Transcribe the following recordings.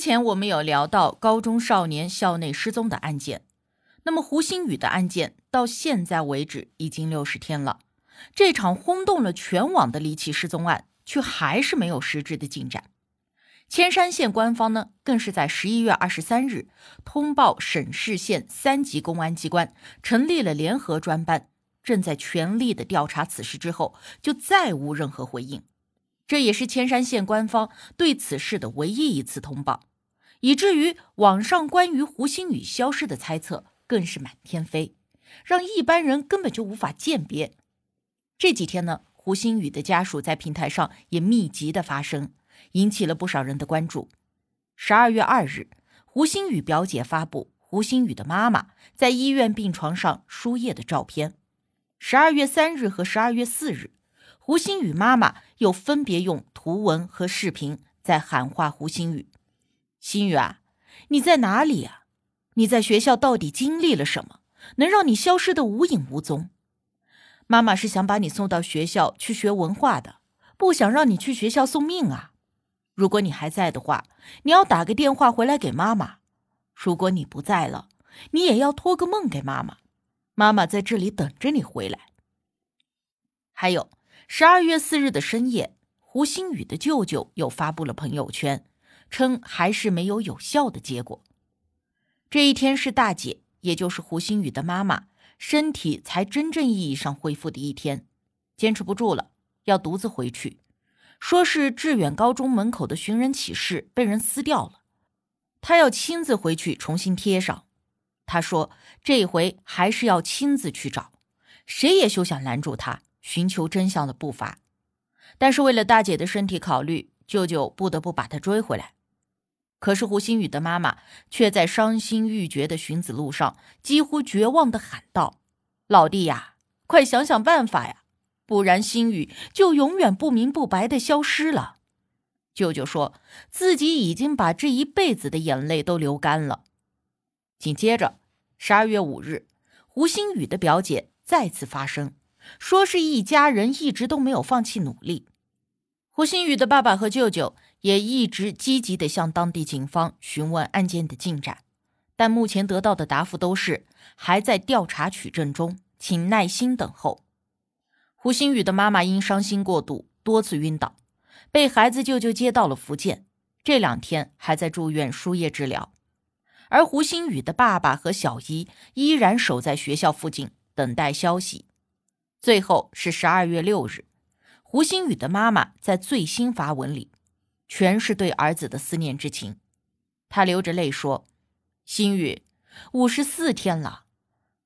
前我们有聊到高中少年校内失踪的案件，那么胡鑫宇的案件到现在为止已经六十天了，这场轰动了全网的离奇失踪案却还是没有实质的进展。千山县官方呢，更是在十一月二十三日通报沈氏县三级公安机关成立了联合专班，正在全力的调查此事之后，就再无任何回应。这也是千山县官方对此事的唯一一次通报，以至于网上关于胡星宇消失的猜测更是满天飞，让一般人根本就无法鉴别。这几天呢，胡星宇的家属在平台上也密集的发声，引起了不少人的关注。十二月二日，胡星宇表姐发布胡星宇的妈妈在医院病床上输液的照片。十二月三日和十二月四日。胡星宇妈妈又分别用图文和视频在喊话胡星宇：“心雨啊，你在哪里啊？你在学校到底经历了什么，能让你消失的无影无踪？妈妈是想把你送到学校去学文化的，不想让你去学校送命啊！如果你还在的话，你要打个电话回来给妈妈；如果你不在了，你也要托个梦给妈妈，妈妈在这里等着你回来。还有。”十二月四日的深夜，胡星宇的舅舅又发布了朋友圈，称还是没有有效的结果。这一天是大姐，也就是胡星宇的妈妈，身体才真正意义上恢复的一天，坚持不住了，要独自回去，说是致远高中门口的寻人启事被人撕掉了，他要亲自回去重新贴上。他说这回还是要亲自去找，谁也休想拦住他。寻求真相的步伐，但是为了大姐的身体考虑，舅舅不得不把她追回来。可是胡星宇的妈妈却在伤心欲绝的寻子路上，几乎绝望的喊道：“老弟呀，快想想办法呀，不然星宇就永远不明不白的消失了。”舅舅说自己已经把这一辈子的眼泪都流干了。紧接着，十二月五日，胡星宇的表姐再次发声。说是一家人一直都没有放弃努力，胡星宇的爸爸和舅舅也一直积极的向当地警方询问案件的进展，但目前得到的答复都是还在调查取证中，请耐心等候。胡星宇的妈妈因伤心过度多次晕倒，被孩子舅舅接到了福建，这两天还在住院输液治疗，而胡星宇的爸爸和小姨依然守在学校附近等待消息。最后是十二月六日，胡星宇的妈妈在最新发文里，全是对儿子的思念之情。他流着泪说：“心雨，五十四天了，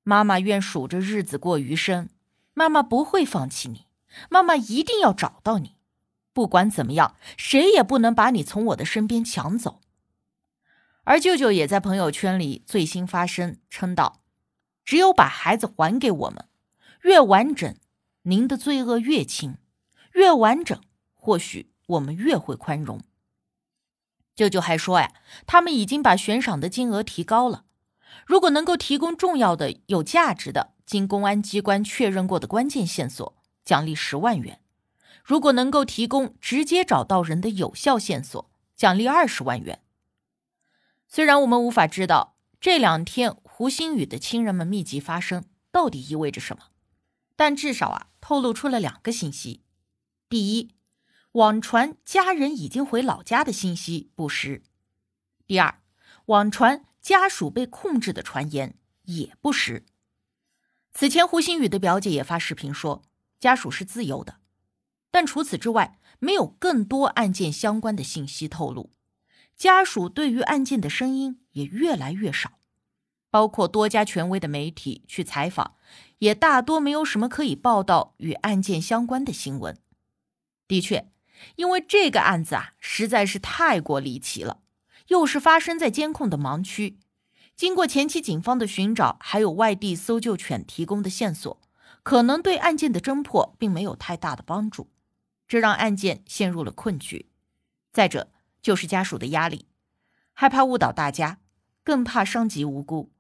妈妈愿数着日子过余生。妈妈不会放弃你，妈妈一定要找到你。不管怎么样，谁也不能把你从我的身边抢走。”而舅舅也在朋友圈里最新发声，称道：“只有把孩子还给我们。”越完整，您的罪恶越轻；越完整，或许我们越会宽容。舅舅还说呀，他们已经把悬赏的金额提高了。如果能够提供重要的、有价值的、经公安机关确认过的关键线索，奖励十万元；如果能够提供直接找到人的有效线索，奖励二十万元。虽然我们无法知道这两天胡星宇的亲人们密集发声到底意味着什么。但至少啊，透露出了两个信息：第一，网传家人已经回老家的信息不实；第二，网传家属被控制的传言也不实。此前，胡星宇的表姐也发视频说，家属是自由的，但除此之外，没有更多案件相关的信息透露。家属对于案件的声音也越来越少。包括多家权威的媒体去采访，也大多没有什么可以报道与案件相关的新闻。的确，因为这个案子啊实在是太过离奇了，又是发生在监控的盲区。经过前期警方的寻找，还有外地搜救犬提供的线索，可能对案件的侦破并没有太大的帮助，这让案件陷入了困局。再者就是家属的压力，害怕误导大家，更怕伤及无辜，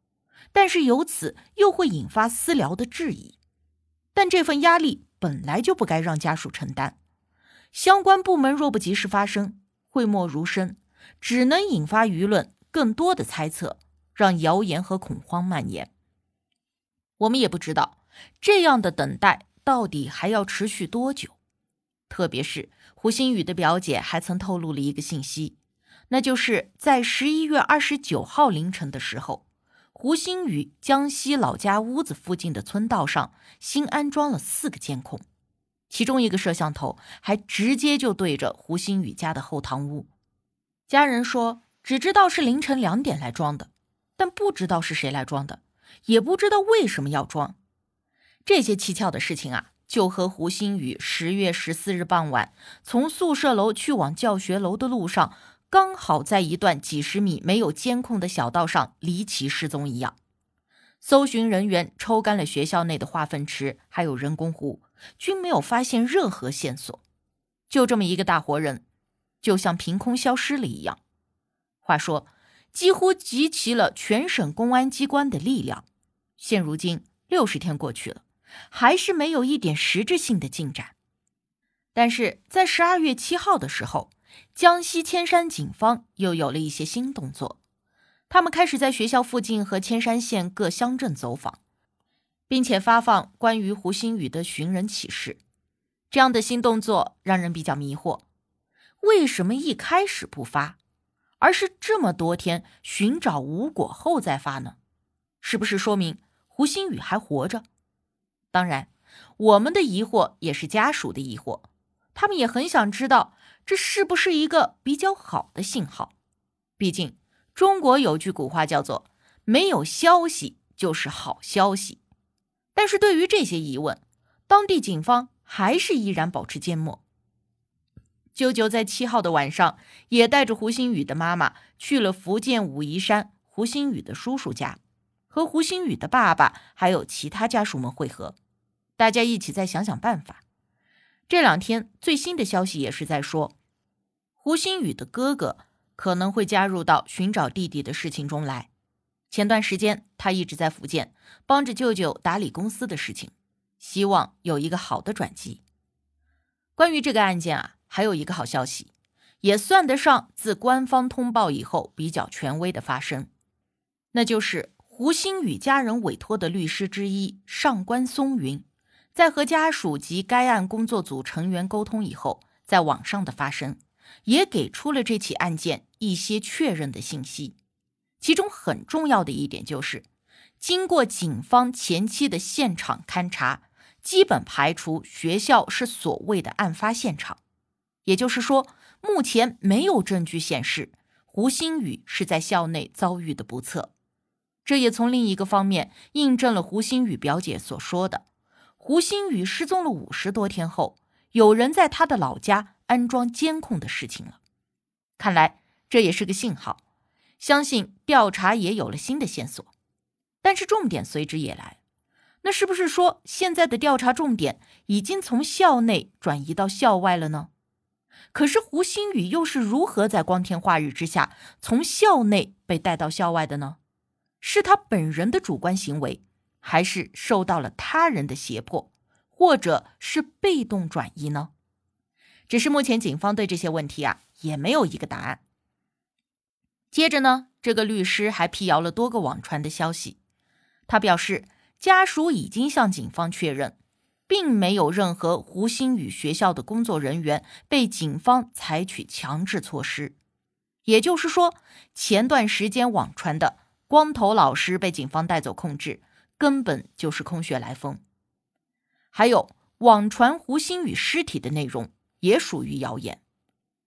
但是由此又会引发私聊的质疑。但这份压力本来就不该让家属承担，相关部门若不及时发声，讳莫如深，只能引发舆论更多的猜测。让谣言和恐慌蔓延。我们也不知道这样的等待到底还要持续多久。特别是胡星宇的表姐还曾透露了一个信息，那就是在十一月二十九号凌晨的时候，胡星宇江西老家屋子附近的村道上新安装了四个监控，其中一个摄像头还直接就对着胡星宇家的后堂屋。家人说，只知道是凌晨两点来装的。但不知道是谁来装的，也不知道为什么要装。这些蹊跷的事情啊，就和胡星宇十月十四日傍晚从宿舍楼去往教学楼的路上，刚好在一段几十米没有监控的小道上离奇失踪一样。搜寻人员抽干了学校内的化粪池，还有人工湖，均没有发现任何线索。就这么一个大活人，就像凭空消失了一样。话说。几乎集齐了全省公安机关的力量，现如今六十天过去了，还是没有一点实质性的进展。但是在十二月七号的时候，江西铅山警方又有了一些新动作，他们开始在学校附近和铅山县各乡镇走访，并且发放关于胡星宇的寻人启事。这样的新动作让人比较迷惑，为什么一开始不发？而是这么多天寻找无果后再发呢？是不是说明胡星宇还活着？当然，我们的疑惑也是家属的疑惑，他们也很想知道这是不是一个比较好的信号。毕竟中国有句古话叫做“没有消息就是好消息”。但是对于这些疑问，当地警方还是依然保持缄默。舅舅在七号的晚上也带着胡星宇的妈妈去了福建武夷山胡星宇的叔叔家，和胡星宇的爸爸还有其他家属们会合，大家一起再想想办法。这两天最新的消息也是在说，胡星宇的哥哥可能会加入到寻找弟弟的事情中来。前段时间他一直在福建帮着舅舅打理公司的事情，希望有一个好的转机。关于这个案件啊。还有一个好消息，也算得上自官方通报以后比较权威的发声，那就是胡星宇家人委托的律师之一上官松云，在和家属及该案工作组成员沟通以后，在网上的发声，也给出了这起案件一些确认的信息。其中很重要的一点就是，经过警方前期的现场勘查，基本排除学校是所谓的案发现场。也就是说，目前没有证据显示胡星宇是在校内遭遇的不测。这也从另一个方面印证了胡星宇表姐所说的：胡星宇失踪了五十多天后，有人在他的老家安装监控的事情了。看来这也是个信号，相信调查也有了新的线索。但是重点随之也来，那是不是说现在的调查重点已经从校内转移到校外了呢？可是胡星宇又是如何在光天化日之下从校内被带到校外的呢？是他本人的主观行为，还是受到了他人的胁迫，或者是被动转移呢？只是目前警方对这些问题啊也没有一个答案。接着呢，这个律师还辟谣了多个网传的消息，他表示家属已经向警方确认。并没有任何胡星宇学校的工作人员被警方采取强制措施，也就是说，前段时间网传的光头老师被警方带走控制，根本就是空穴来风。还有网传胡星宇尸体的内容也属于谣言。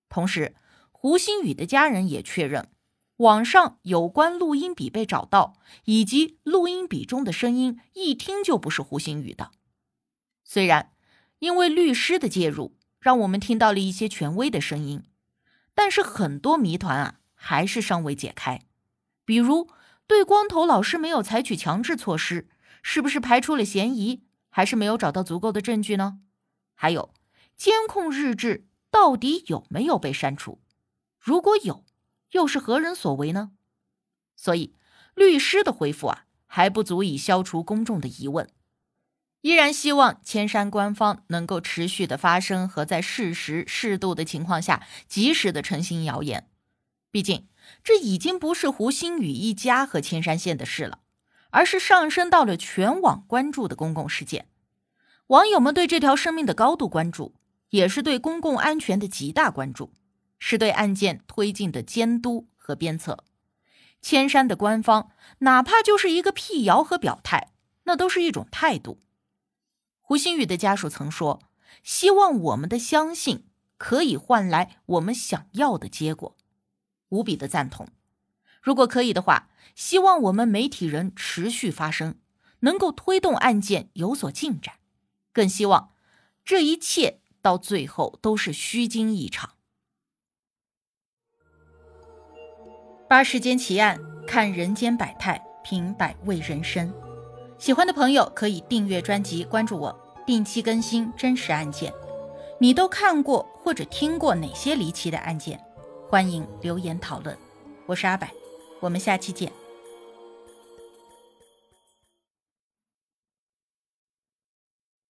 同时，胡星宇的家人也确认，网上有关录音笔被找到，以及录音笔中的声音一听就不是胡鑫宇的。虽然因为律师的介入，让我们听到了一些权威的声音，但是很多谜团啊还是尚未解开。比如，对光头老师没有采取强制措施，是不是排除了嫌疑，还是没有找到足够的证据呢？还有，监控日志到底有没有被删除？如果有，又是何人所为呢？所以，律师的回复啊还不足以消除公众的疑问。依然希望千山官方能够持续的发声和在事实适度的情况下及时的澄清谣言。毕竟这已经不是胡星宇一家和千山县的事了，而是上升到了全网关注的公共事件。网友们对这条生命的高度关注，也是对公共安全的极大关注，是对案件推进的监督和鞭策。千山的官方哪怕就是一个辟谣和表态，那都是一种态度。胡新宇的家属曾说：“希望我们的相信可以换来我们想要的结果。”无比的赞同。如果可以的话，希望我们媒体人持续发声，能够推动案件有所进展。更希望这一切到最后都是虚惊一场。八世间奇案，看人间百态，品百味人生。喜欢的朋友可以订阅专辑，关注我，定期更新真实案件。你都看过或者听过哪些离奇的案件？欢迎留言讨论。我是阿柏，我们下期见。